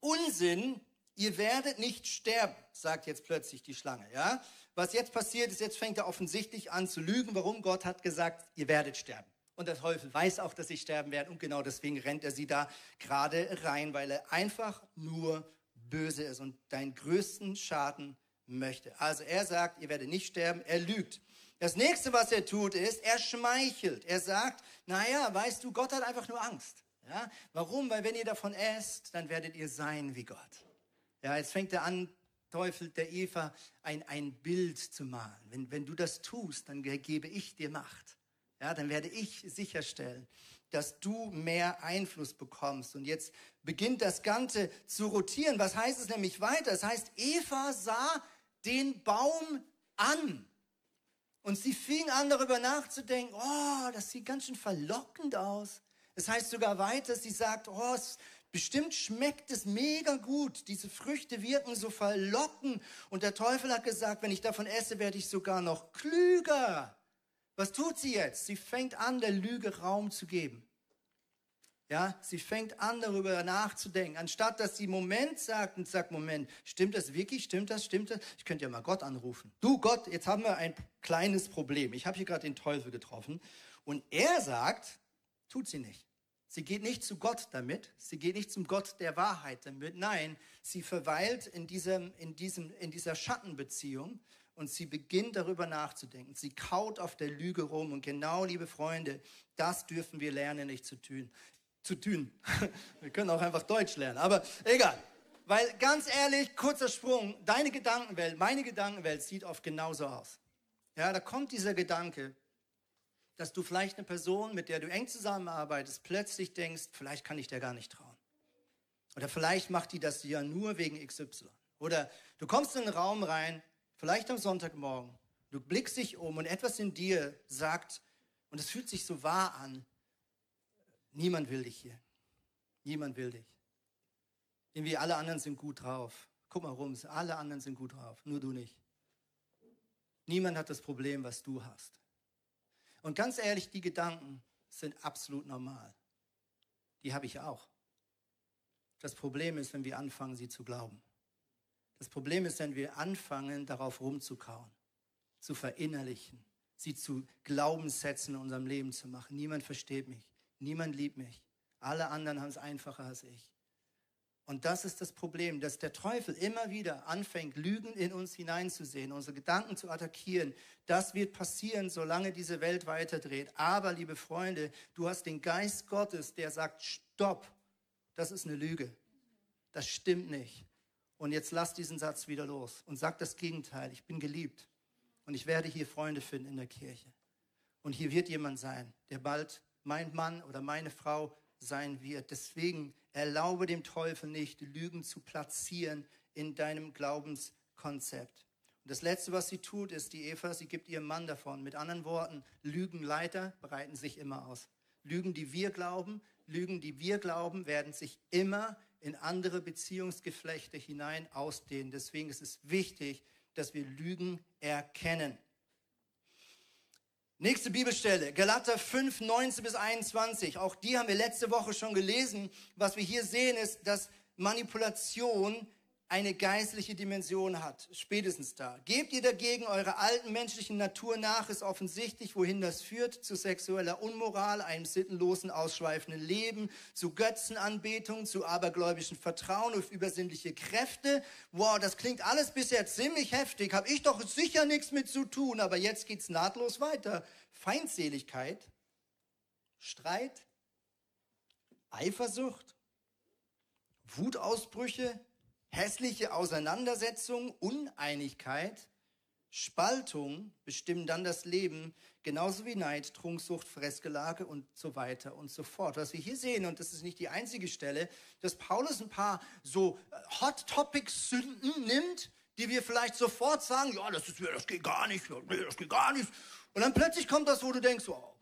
Unsinn, ihr werdet nicht sterben, sagt jetzt plötzlich die Schlange. Ja? Was jetzt passiert ist, jetzt fängt er offensichtlich an zu lügen. Warum? Gott hat gesagt, ihr werdet sterben. Und der Teufel weiß auch, dass sie sterben werden. Und genau deswegen rennt er sie da gerade rein, weil er einfach nur böse ist und deinen größten Schaden möchte. Also er sagt, ihr werdet nicht sterben. Er lügt. Das nächste, was er tut, ist, er schmeichelt. Er sagt, naja, weißt du, Gott hat einfach nur Angst. Ja? Warum? Weil wenn ihr davon esst, dann werdet ihr sein wie Gott. Ja, jetzt fängt er an, Teufel der Eva ein, ein Bild zu malen. Wenn, wenn du das tust, dann gebe ich dir Macht. Ja, dann werde ich sicherstellen, dass du mehr Einfluss bekommst. Und jetzt beginnt das Ganze zu rotieren. Was heißt es nämlich weiter? Es heißt, Eva sah den Baum an. Und sie fing an, darüber nachzudenken, oh, das sieht ganz schön verlockend aus. Es heißt sogar weiter, sie sagt, oh, es, bestimmt schmeckt es mega gut. Diese Früchte wirken so verlockend. Und der Teufel hat gesagt, wenn ich davon esse, werde ich sogar noch klüger. Was tut sie jetzt? Sie fängt an, der Lüge Raum zu geben. Ja, sie fängt an, darüber nachzudenken, anstatt dass sie Moment sagt und sagt, Moment, stimmt das wirklich? Stimmt das? Stimmt das? Ich könnte ja mal Gott anrufen. Du Gott, jetzt haben wir ein kleines Problem. Ich habe hier gerade den Teufel getroffen und er sagt, tut sie nicht. Sie geht nicht zu Gott damit, sie geht nicht zum Gott der Wahrheit damit. Nein, sie verweilt in, diesem, in, diesem, in dieser Schattenbeziehung und sie beginnt darüber nachzudenken. Sie kaut auf der Lüge rum und genau, liebe Freunde, das dürfen wir lernen, nicht zu tun zu tun. Wir können auch einfach Deutsch lernen, aber egal. Weil ganz ehrlich, kurzer Sprung, deine Gedankenwelt, meine Gedankenwelt sieht oft genauso aus. Ja, da kommt dieser Gedanke, dass du vielleicht eine Person, mit der du eng zusammenarbeitest, plötzlich denkst, vielleicht kann ich der gar nicht trauen. Oder vielleicht macht die das ja nur wegen XY. Oder du kommst in einen Raum rein, vielleicht am Sonntagmorgen, du blickst dich um und etwas in dir sagt, und es fühlt sich so wahr an, Niemand will dich hier. Niemand will dich. Irgendwie alle anderen sind gut drauf. Guck mal rum, alle anderen sind gut drauf, nur du nicht. Niemand hat das Problem, was du hast. Und ganz ehrlich, die Gedanken sind absolut normal. Die habe ich auch. Das Problem ist, wenn wir anfangen, sie zu glauben. Das Problem ist, wenn wir anfangen, darauf rumzukauen, zu verinnerlichen, sie zu Glaubenssätzen in unserem Leben zu machen. Niemand versteht mich. Niemand liebt mich. Alle anderen haben es einfacher als ich. Und das ist das Problem, dass der Teufel immer wieder anfängt, Lügen in uns hineinzusehen, unsere Gedanken zu attackieren. Das wird passieren, solange diese Welt weiterdreht. Aber, liebe Freunde, du hast den Geist Gottes, der sagt, stopp, das ist eine Lüge. Das stimmt nicht. Und jetzt lass diesen Satz wieder los und sag das Gegenteil. Ich bin geliebt und ich werde hier Freunde finden in der Kirche. Und hier wird jemand sein, der bald mein Mann oder meine Frau sein wird. Deswegen erlaube dem Teufel nicht, Lügen zu platzieren in deinem Glaubenskonzept. Und das Letzte, was sie tut, ist, die Eva, sie gibt ihrem Mann davon. Mit anderen Worten, Lügenleiter breiten sich immer aus. Lügen, die wir glauben, Lügen, die wir glauben, werden sich immer in andere Beziehungsgeflechte hinein ausdehnen. Deswegen ist es wichtig, dass wir Lügen erkennen. Nächste Bibelstelle, Galater 5, 19 bis 21. Auch die haben wir letzte Woche schon gelesen. Was wir hier sehen, ist, dass Manipulation eine geistliche Dimension hat, spätestens da. Gebt ihr dagegen eurer alten menschlichen Natur nach, ist offensichtlich, wohin das führt, zu sexueller Unmoral, einem sittenlosen, ausschweifenden Leben, zu Götzenanbetung, zu abergläubischen Vertrauen auf übersinnliche Kräfte. Wow, das klingt alles bisher ziemlich heftig, habe ich doch sicher nichts mit zu tun, aber jetzt geht's nahtlos weiter. Feindseligkeit, Streit, Eifersucht, Wutausbrüche, hässliche Auseinandersetzung, Uneinigkeit, Spaltung bestimmen dann das Leben, genauso wie Neid, Trunksucht, Fressgelage und so weiter und so fort. Was wir hier sehen, und das ist nicht die einzige Stelle, dass Paulus ein paar so äh, Hot Topic Sünden nimmt, die wir vielleicht sofort sagen, ja, das ist das geht gar nicht, das geht gar nicht. Und dann plötzlich kommt das, wo du denkst, oh,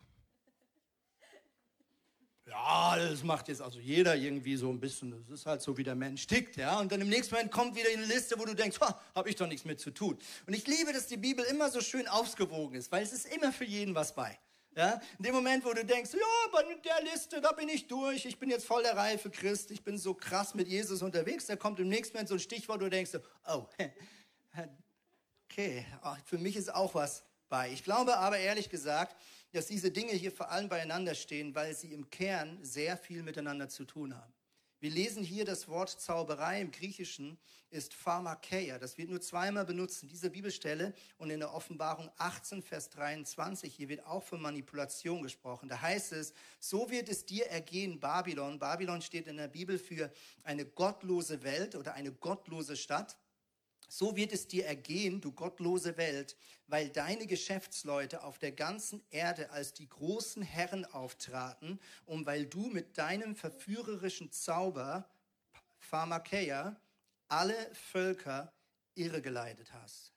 ja, das macht jetzt also jeder irgendwie so ein bisschen. Das ist halt so, wie der Mensch tickt, ja. Und dann im nächsten Moment kommt wieder eine Liste, wo du denkst, habe ich doch nichts mit zu tun. Und ich liebe, dass die Bibel immer so schön ausgewogen ist, weil es ist immer für jeden was bei. Ja, in dem Moment, wo du denkst, ja, bei der Liste, da bin ich durch, ich bin jetzt voll der reife Christ, ich bin so krass mit Jesus unterwegs, da kommt im nächsten Moment so ein Stichwort, wo du denkst, oh, okay, für mich ist auch was bei. Ich glaube aber ehrlich gesagt, dass diese Dinge hier vor allem beieinander stehen, weil sie im Kern sehr viel miteinander zu tun haben. Wir lesen hier das Wort Zauberei im Griechischen ist Pharmakeia. Das wird nur zweimal benutzt in dieser Bibelstelle und in der Offenbarung 18, Vers 23. Hier wird auch von Manipulation gesprochen. Da heißt es, so wird es dir ergehen, Babylon. Babylon steht in der Bibel für eine gottlose Welt oder eine gottlose Stadt. So wird es dir ergehen, du gottlose Welt, weil deine Geschäftsleute auf der ganzen Erde als die großen Herren auftraten und weil du mit deinem verführerischen Zauber, Pharmakeia, alle Völker irregeleitet hast.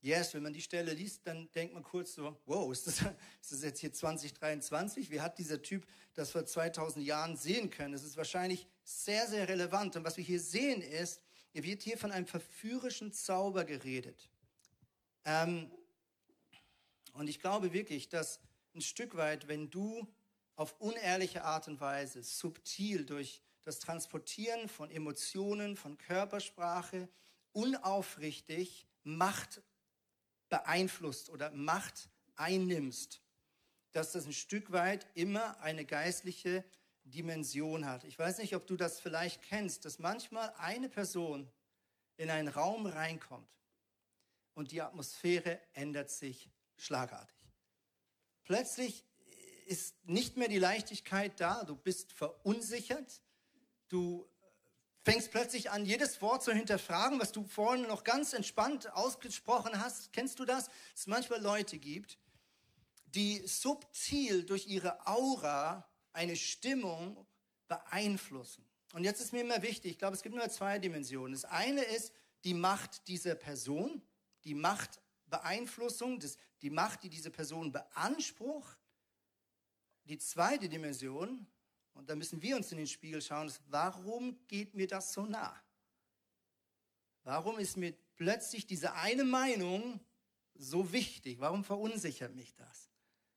Yes, wenn man die Stelle liest, dann denkt man kurz so, wow, ist das, ist das jetzt hier 2023? Wie hat dieser Typ das vor 2000 Jahren sehen können? Das ist wahrscheinlich sehr, sehr relevant. Und was wir hier sehen ist, hier wird hier von einem verführerischen Zauber geredet. Ähm, und ich glaube wirklich, dass ein Stück weit, wenn du auf unehrliche Art und Weise, subtil durch das Transportieren von Emotionen, von Körpersprache, unaufrichtig Macht beeinflusst oder Macht einnimmst, dass das ein Stück weit immer eine geistliche Dimension hat. Ich weiß nicht, ob du das vielleicht kennst, dass manchmal eine Person in einen Raum reinkommt und die Atmosphäre ändert sich schlagartig. Plötzlich ist nicht mehr die Leichtigkeit da, du bist verunsichert, du fängst plötzlich an, jedes Wort zu hinterfragen, was du vorhin noch ganz entspannt ausgesprochen hast. Kennst du das? Dass es manchmal Leute gibt, die subtil durch ihre Aura eine Stimmung beeinflussen. Und jetzt ist mir immer wichtig, ich glaube, es gibt nur zwei Dimensionen. Das eine ist die Macht dieser Person, die Machtbeeinflussung, das, die Macht, die diese Person beansprucht. Die zweite Dimension, und da müssen wir uns in den Spiegel schauen, ist, warum geht mir das so nah? Warum ist mir plötzlich diese eine Meinung so wichtig? Warum verunsichert mich das?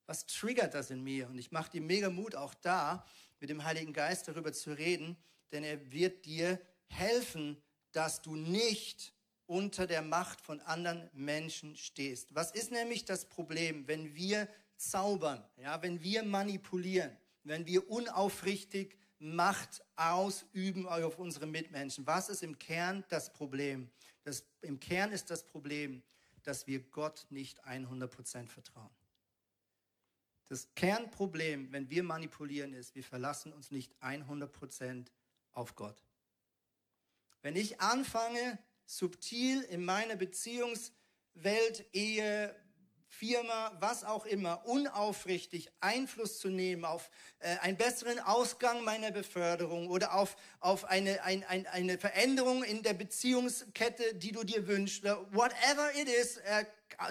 Was triggert das in mir? Und ich mache dir mega Mut, auch da mit dem Heiligen Geist darüber zu reden, denn er wird dir helfen, dass du nicht unter der Macht von anderen Menschen stehst. Was ist nämlich das Problem, wenn wir zaubern, ja, wenn wir manipulieren, wenn wir unaufrichtig Macht ausüben auf unsere Mitmenschen? Was ist im Kern das Problem? Das, Im Kern ist das Problem, dass wir Gott nicht 100% vertrauen. Das Kernproblem, wenn wir manipulieren, ist, wir verlassen uns nicht 100% auf Gott. Wenn ich anfange, subtil in meiner Beziehungswelt, Ehe, Firma, was auch immer, unaufrichtig Einfluss zu nehmen auf äh, einen besseren Ausgang meiner Beförderung oder auf, auf eine, ein, ein, eine Veränderung in der Beziehungskette, die du dir wünschst, whatever it is, äh,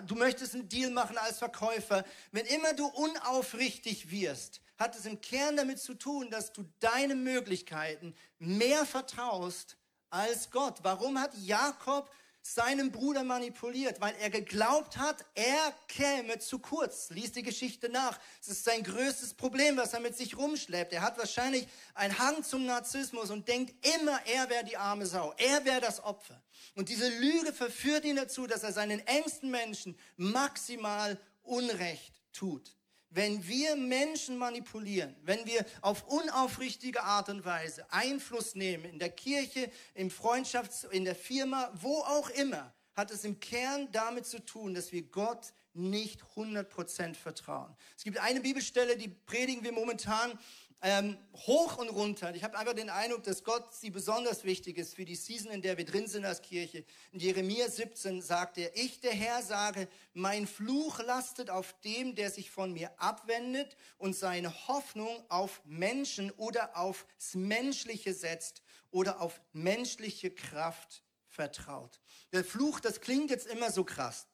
du möchtest einen Deal machen als Verkäufer, wenn immer du unaufrichtig wirst, hat es im Kern damit zu tun, dass du deine Möglichkeiten mehr vertraust als Gott. Warum hat Jakob seinen Bruder manipuliert, weil er geglaubt hat, er käme zu kurz. Lies die Geschichte nach. Es ist sein größtes Problem, was er mit sich rumschleppt. Er hat wahrscheinlich einen Hang zum Narzissmus und denkt immer, er wäre die arme Sau. Er wäre das Opfer. Und diese Lüge verführt ihn dazu, dass er seinen engsten Menschen maximal Unrecht tut. Wenn wir Menschen manipulieren, wenn wir auf unaufrichtige Art und Weise Einfluss nehmen in der Kirche, im Freundschafts-, in der Firma, wo auch immer, hat es im Kern damit zu tun, dass wir Gott nicht 100% vertrauen. Es gibt eine Bibelstelle, die predigen wir momentan ähm, hoch und runter. Ich habe einfach den Eindruck, dass Gott sie besonders wichtig ist für die Season, in der wir drin sind als Kirche. In Jeremia 17 sagt er, ich, der Herr, sage, mein Fluch lastet auf dem, der sich von mir abwendet und seine Hoffnung auf Menschen oder aufs Menschliche setzt oder auf menschliche Kraft vertraut. Der Fluch, das klingt jetzt immer so krass.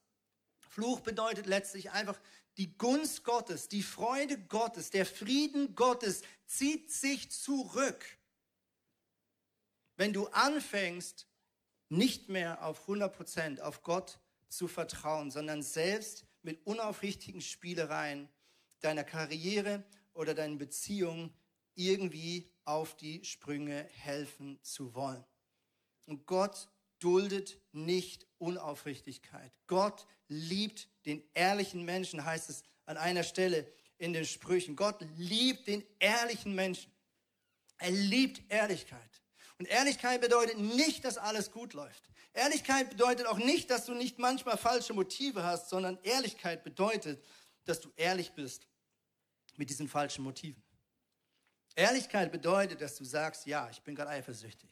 Fluch bedeutet letztlich einfach, die Gunst Gottes, die Freude Gottes, der Frieden Gottes zieht sich zurück, wenn du anfängst, nicht mehr auf 100 Prozent auf Gott zu vertrauen, sondern selbst mit unaufrichtigen Spielereien deiner Karriere oder deinen Beziehungen irgendwie auf die Sprünge helfen zu wollen. Und Gott duldet nicht Unaufrichtigkeit. Gott liebt den ehrlichen Menschen, heißt es an einer Stelle in den Sprüchen. Gott liebt den ehrlichen Menschen. Er liebt Ehrlichkeit. Und Ehrlichkeit bedeutet nicht, dass alles gut läuft. Ehrlichkeit bedeutet auch nicht, dass du nicht manchmal falsche Motive hast, sondern Ehrlichkeit bedeutet, dass du ehrlich bist mit diesen falschen Motiven. Ehrlichkeit bedeutet, dass du sagst, ja, ich bin gerade eifersüchtig.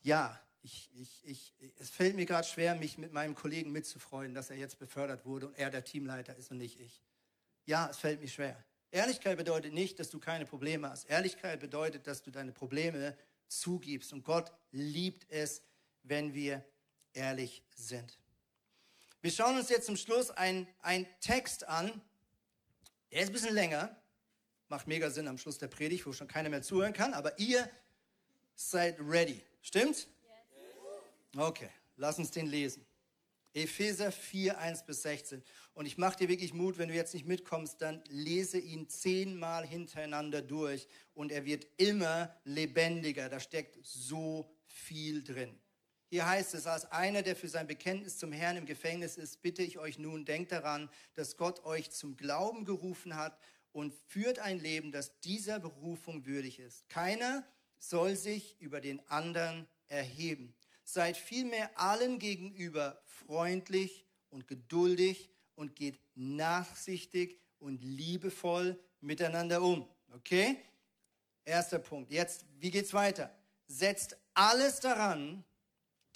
Ja, ich, ich, ich, es fällt mir gerade schwer, mich mit meinem Kollegen mitzufreuen, dass er jetzt befördert wurde und er der Teamleiter ist und nicht ich. Ja, es fällt mir schwer. Ehrlichkeit bedeutet nicht, dass du keine Probleme hast. Ehrlichkeit bedeutet, dass du deine Probleme zugibst. Und Gott liebt es, wenn wir ehrlich sind. Wir schauen uns jetzt zum Schluss einen Text an. Der ist ein bisschen länger. Macht mega Sinn am Schluss der Predigt, wo schon keiner mehr zuhören kann. Aber ihr seid ready. Stimmt? Okay, lass uns den lesen. Epheser 4, 1 bis 16. Und ich mache dir wirklich Mut, wenn du jetzt nicht mitkommst, dann lese ihn zehnmal hintereinander durch und er wird immer lebendiger. Da steckt so viel drin. Hier heißt es, als einer, der für sein Bekenntnis zum Herrn im Gefängnis ist, bitte ich euch nun, denkt daran, dass Gott euch zum Glauben gerufen hat und führt ein Leben, das dieser Berufung würdig ist. Keiner soll sich über den anderen erheben. Seid vielmehr allen gegenüber freundlich und geduldig und geht nachsichtig und liebevoll miteinander um. Okay? Erster Punkt. Jetzt, wie geht's weiter? Setzt alles daran,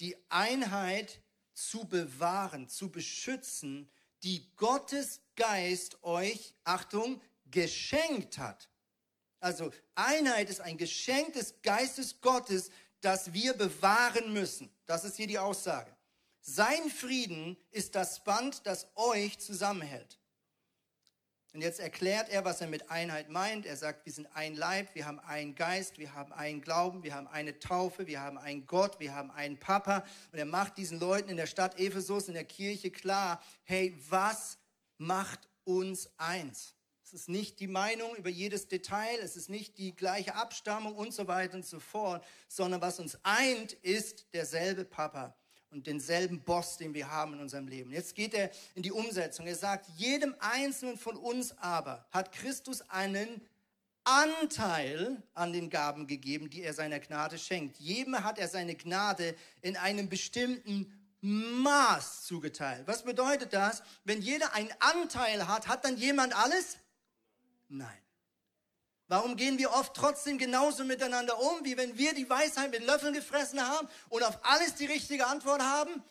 die Einheit zu bewahren, zu beschützen, die Gottes Geist euch, Achtung, geschenkt hat. Also Einheit ist ein Geschenk des Geistes Gottes, das wir bewahren müssen. Das ist hier die Aussage. Sein Frieden ist das Band, das euch zusammenhält. Und jetzt erklärt er, was er mit Einheit meint. Er sagt, wir sind ein Leib, wir haben einen Geist, wir haben einen Glauben, wir haben eine Taufe, wir haben einen Gott, wir haben einen Papa. Und er macht diesen Leuten in der Stadt Ephesus, in der Kirche klar, hey, was macht uns eins? Es ist nicht die Meinung über jedes Detail, es ist nicht die gleiche Abstammung und so weiter und so fort, sondern was uns eint, ist derselbe Papa und denselben Boss, den wir haben in unserem Leben. Jetzt geht er in die Umsetzung. Er sagt, jedem Einzelnen von uns aber hat Christus einen Anteil an den Gaben gegeben, die er seiner Gnade schenkt. Jedem hat er seine Gnade in einem bestimmten Maß zugeteilt. Was bedeutet das? Wenn jeder einen Anteil hat, hat dann jemand alles? Nein. Warum gehen wir oft trotzdem genauso miteinander um, wie wenn wir die Weisheit mit Löffeln gefressen haben und auf alles die richtige Antwort haben?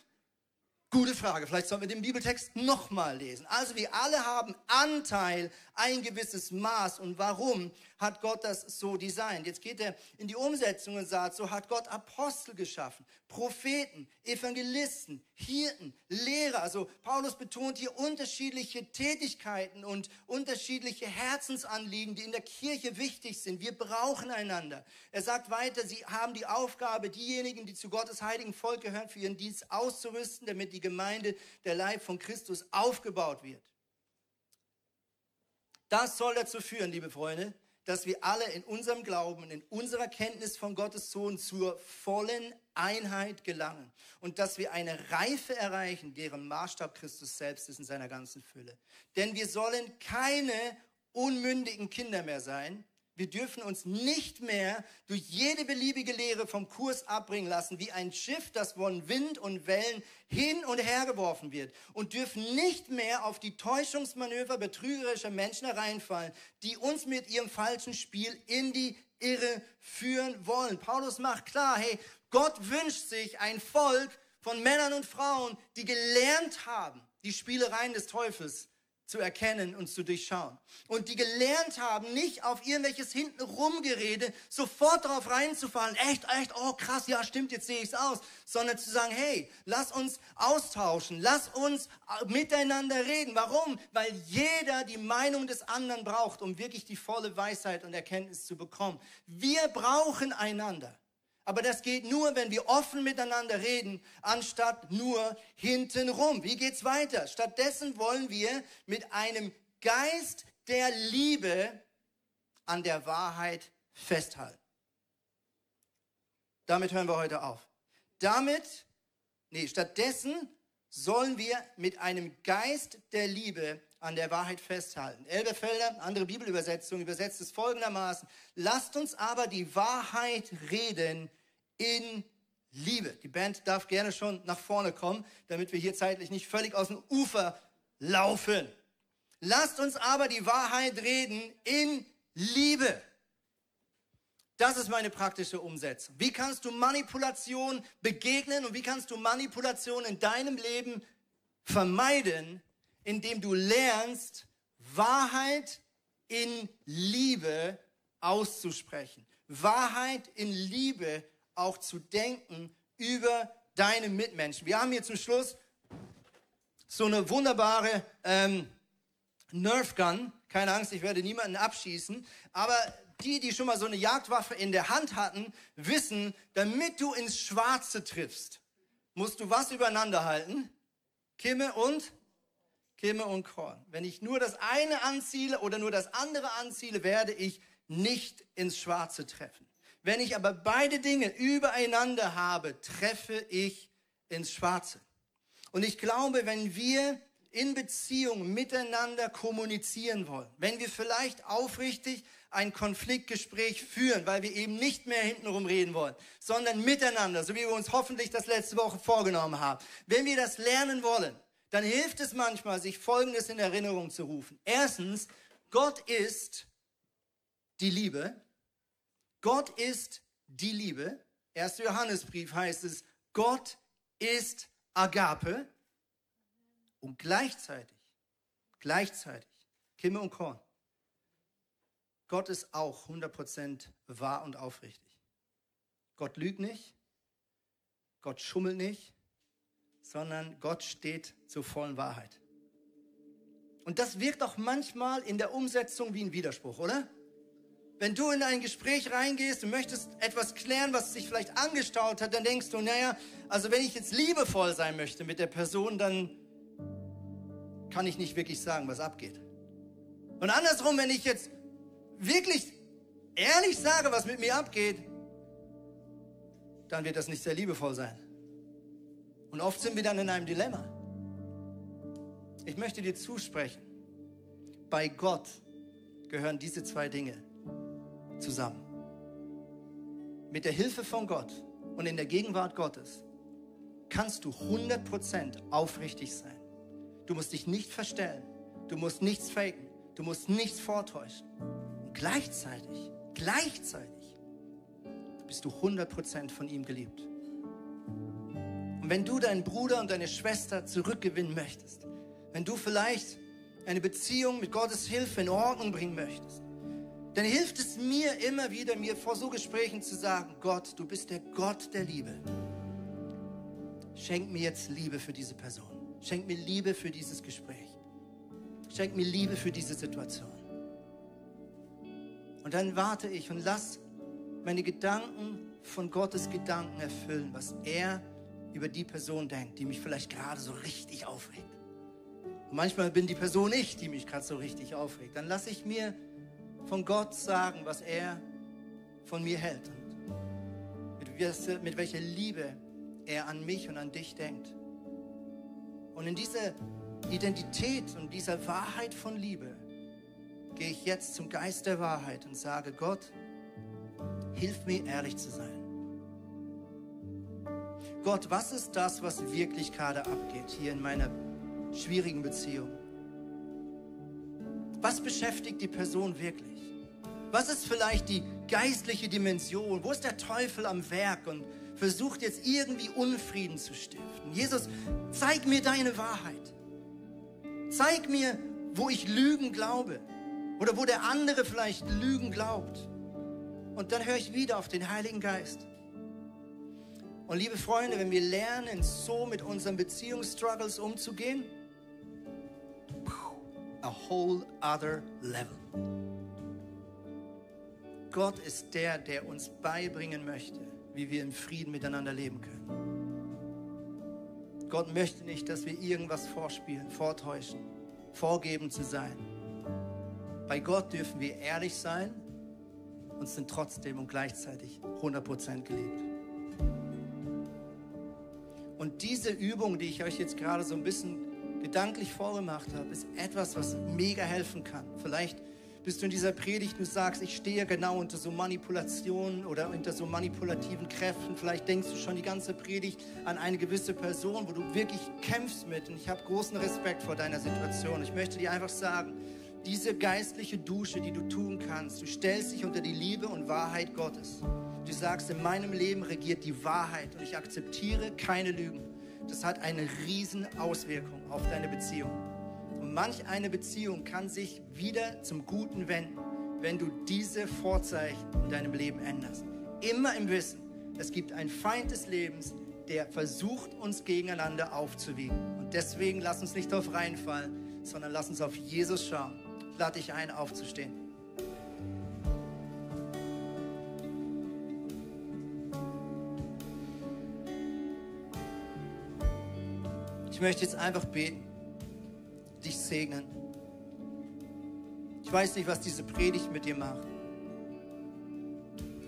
Gute Frage. Vielleicht sollten wir den Bibeltext nochmal lesen. Also wir alle haben Anteil, ein gewisses Maß. Und warum hat Gott das so designt? Jetzt geht er in die Umsetzung und sagt, so hat Gott Apostel geschaffen, Propheten, Evangelisten, Hirten, Lehrer. Also Paulus betont hier unterschiedliche Tätigkeiten und unterschiedliche Herzensanliegen, die in der Kirche wichtig sind. Wir brauchen einander. Er sagt weiter, sie haben die Aufgabe, diejenigen, die zu Gottes heiligen Volk gehören, für ihren Dienst auszurüsten, damit die Gemeinde, der Leib von Christus, aufgebaut wird. Das soll dazu führen, liebe Freunde, dass wir alle in unserem Glauben, in unserer Kenntnis von Gottes Sohn zur vollen Einheit gelangen und dass wir eine Reife erreichen, deren Maßstab Christus selbst ist in seiner ganzen Fülle. Denn wir sollen keine unmündigen Kinder mehr sein, Wir dürfen uns nicht mehr durch jede beliebige Lehre vom Kurs abbringen lassen, wie ein Schiff, das von Wind und Wellen hin und her geworfen wird. Und dürfen nicht mehr auf die Täuschungsmanöver betrügerischer Menschen hereinfallen, die uns mit ihrem falschen Spiel in die Irre führen wollen. Paulus macht klar, hey, Gott wünscht sich ein Volk von Männern und Frauen, die gelernt haben, die Spielereien des Teufels zu erkennen und zu durchschauen. Und die gelernt haben, nicht auf irgendwelches hintenrumgerede sofort darauf reinzufallen, echt, echt, oh krass, ja stimmt, jetzt sehe ich es aus, sondern zu sagen, hey, lass uns austauschen, lass uns äh, miteinander reden. Warum? Weil jeder die Meinung des anderen braucht, um wirklich die volle Weisheit und Erkenntnis zu bekommen. Wir brauchen einander. Aber das geht nur, wenn wir offen miteinander reden, anstatt nur hintenrum. Wie geht's weiter? Stattdessen wollen wir mit einem Geist der Liebe an der Wahrheit festhalten. Damit hören wir heute auf. Damit, nee, stattdessen sollen wir mit einem Geist der Liebe an der Wahrheit festhalten. Elberfelder, andere Bibelübersetzung, übersetzt es folgendermaßen. Lasst uns aber die Wahrheit reden in Liebe. Die Band darf gerne schon nach vorne kommen, damit wir hier zeitlich nicht völlig aus dem Ufer laufen. Lasst uns aber die Wahrheit reden in Liebe. Das ist meine praktische Umsetzung. Wie kannst du Manipulation begegnen und wie kannst du Manipulation in deinem Leben vermeiden, indem du lernst, Wahrheit in Liebe auszusprechen. Wahrheit in Liebe auch zu denken über deine Mitmenschen. Wir haben hier zum Schluss so eine wunderbare ähm, Nerf Gun. Keine Angst, ich werde niemanden abschießen. Aber die, die schon mal so eine Jagdwaffe in der Hand hatten, wissen, damit du ins Schwarze triffst, musst du was übereinander halten? Kimme und Kimme und Korn. Wenn ich nur das eine anziele oder nur das andere anziele, werde ich nicht ins Schwarze treffen. Wenn ich aber beide Dinge übereinander habe, treffe ich ins Schwarze. Und ich glaube, wenn wir in Beziehung miteinander kommunizieren wollen, wenn wir vielleicht aufrichtig ein Konfliktgespräch führen, weil wir eben nicht mehr hintenrum reden wollen, sondern miteinander, so wie wir uns hoffentlich das letzte Woche vorgenommen haben. Wenn wir das lernen wollen, dann hilft es manchmal, sich Folgendes in Erinnerung zu rufen. Erstens, Gott ist die Liebe. Gott ist die Liebe. 1. Johannesbrief heißt es, Gott ist Agape und gleichzeitig, gleichzeitig, Kimme und Korn. Gott ist auch 100% wahr und aufrichtig. Gott lügt nicht, Gott schummelt nicht, sondern Gott steht zur vollen Wahrheit. Und das wirkt auch manchmal in der Umsetzung wie ein Widerspruch, oder? Wenn du in ein Gespräch reingehst und möchtest etwas klären, was sich vielleicht angestaut hat, dann denkst du, naja, also wenn ich jetzt liebevoll sein möchte mit der Person, dann kann ich nicht wirklich sagen, was abgeht. Und andersrum, wenn ich jetzt wirklich ehrlich sage, was mit mir abgeht, dann wird das nicht sehr liebevoll sein. Und oft sind wir dann in einem Dilemma. Ich möchte dir zusprechen, bei Gott gehören diese zwei Dinge zusammen. Mit der Hilfe von Gott und in der Gegenwart Gottes kannst du 100% aufrichtig sein. Du musst dich nicht verstellen. Du musst nichts faken. Du musst nichts vortäuschen. Und gleichzeitig, gleichzeitig bist du 100% von ihm geliebt. Wenn du deinen Bruder und deine Schwester zurückgewinnen möchtest, wenn du vielleicht eine Beziehung mit Gottes Hilfe in Ordnung bringen möchtest, dann hilft es mir immer wieder, mir vor so Gesprächen zu sagen, Gott, du bist der Gott der Liebe. Schenk mir jetzt Liebe für diese Person. Schenk mir Liebe für dieses Gespräch. Schenk mir Liebe für diese Situation. Und dann warte ich und lass meine Gedanken von Gottes Gedanken erfüllen, was er über die Person denkt, die mich vielleicht gerade so richtig aufregt. Und manchmal bin die Person ich, die mich gerade so richtig aufregt. Dann lasse ich mir von Gott sagen, was er von mir hält und mit, mit welcher Liebe er an mich und an dich denkt. Und in dieser Identität und dieser Wahrheit von Liebe gehe ich jetzt zum Geist der Wahrheit und sage, Gott, hilf mir ehrlich zu sein. Gott, was ist das, was wirklich gerade abgeht hier in meiner schwierigen Beziehung? Was beschäftigt die Person wirklich? Was ist vielleicht die geistliche Dimension? Wo ist der Teufel am Werk und versucht jetzt irgendwie Unfrieden zu stiften? Jesus, zeig mir deine Wahrheit. Zeig mir, wo ich Lügen glaube oder wo der andere vielleicht Lügen glaubt. Und dann höre ich wieder auf den Heiligen Geist. Und liebe Freunde, wenn wir lernen, so mit unseren Beziehungsstruggles umzugehen, a whole other level. Gott ist der, der uns beibringen möchte, wie wir in Frieden miteinander leben können. Gott möchte nicht, dass wir irgendwas vorspielen, vortäuschen, vorgeben zu sein. Bei Gott dürfen wir ehrlich sein und sind trotzdem und gleichzeitig 100% geliebt. Und diese Übung, die ich euch jetzt gerade so ein bisschen gedanklich vorgemacht habe, ist etwas, was mega helfen kann. Vielleicht bist du in dieser Predigt und sagst, ich stehe genau unter so Manipulationen oder unter so manipulativen Kräften. Vielleicht denkst du schon die ganze Predigt an eine gewisse Person, wo du wirklich kämpfst mit. Und ich habe großen Respekt vor deiner Situation. Ich möchte dir einfach sagen, diese geistliche Dusche, die du tun kannst, du stellst dich unter die Liebe und Wahrheit Gottes. Du sagst, in meinem Leben regiert die Wahrheit und ich akzeptiere keine Lügen das hat eine riesen Auswirkung auf deine Beziehung. Und manch eine Beziehung kann sich wieder zum Guten wenden, wenn du diese Vorzeichen in deinem Leben änderst. Immer im Wissen, es gibt einen Feind des Lebens, der versucht, uns gegeneinander aufzuwiegen. Und deswegen lass uns nicht darauf reinfallen, sondern lass uns auf Jesus schauen. Ich lade dich ein, aufzustehen. Möchte jetzt einfach beten, dich segnen. Ich weiß nicht, was diese Predigt mit dir macht.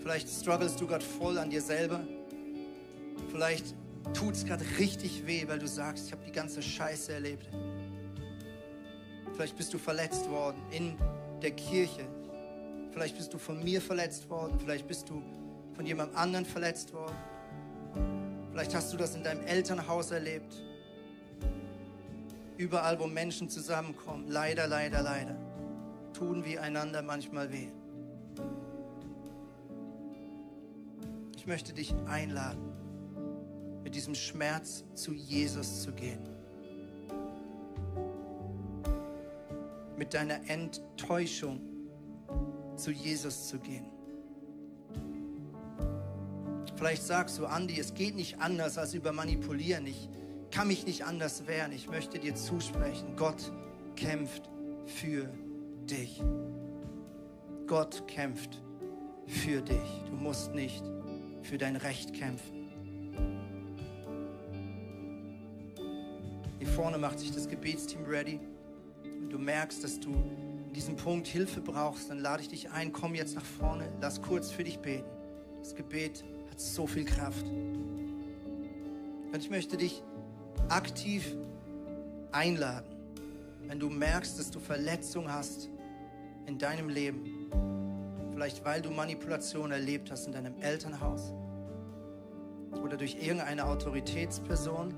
Vielleicht strugglest du gerade voll an dir selber. Vielleicht tut es gerade richtig weh, weil du sagst, ich habe die ganze Scheiße erlebt. Vielleicht bist du verletzt worden in der Kirche. Vielleicht bist du von mir verletzt worden. Vielleicht bist du von jemand anderen verletzt worden. Vielleicht hast du das in deinem Elternhaus erlebt. Überall, wo Menschen zusammenkommen, leider, leider, leider, tun wir einander manchmal weh. Ich möchte dich einladen, mit diesem Schmerz zu Jesus zu gehen. Mit deiner Enttäuschung zu Jesus zu gehen. Vielleicht sagst du, Andi, es geht nicht anders als über Manipulieren. Ich, kann mich nicht anders wehren. Ich möchte dir zusprechen, Gott kämpft für dich. Gott kämpft für dich. Du musst nicht für dein Recht kämpfen. Hier vorne macht sich das Gebetsteam ready. Und du merkst, dass du in diesem Punkt Hilfe brauchst, dann lade ich dich ein, komm jetzt nach vorne, lass kurz für dich beten. Das Gebet hat so viel Kraft. Und ich möchte dich aktiv einladen, wenn du merkst, dass du Verletzung hast in deinem Leben. Vielleicht weil du Manipulation erlebt hast in deinem Elternhaus oder durch irgendeine Autoritätsperson.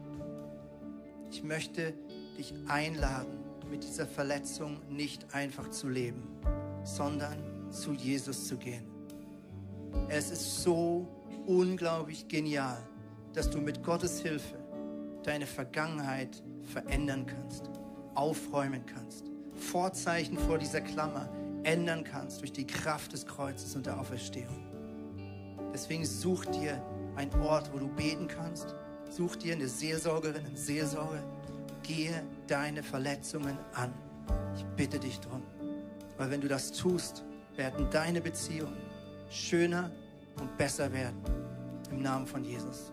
Ich möchte dich einladen, mit dieser Verletzung nicht einfach zu leben, sondern zu Jesus zu gehen. Es ist so unglaublich genial, dass du mit Gottes Hilfe deine Vergangenheit verändern kannst, aufräumen kannst, Vorzeichen vor dieser Klammer ändern kannst durch die Kraft des Kreuzes und der Auferstehung. Deswegen such dir einen Ort, wo du beten kannst. Such dir eine Seelsorgerin, einen Seelsorger. Gehe deine Verletzungen an. Ich bitte dich darum. Weil wenn du das tust, werden deine Beziehungen schöner und besser werden. Im Namen von Jesus.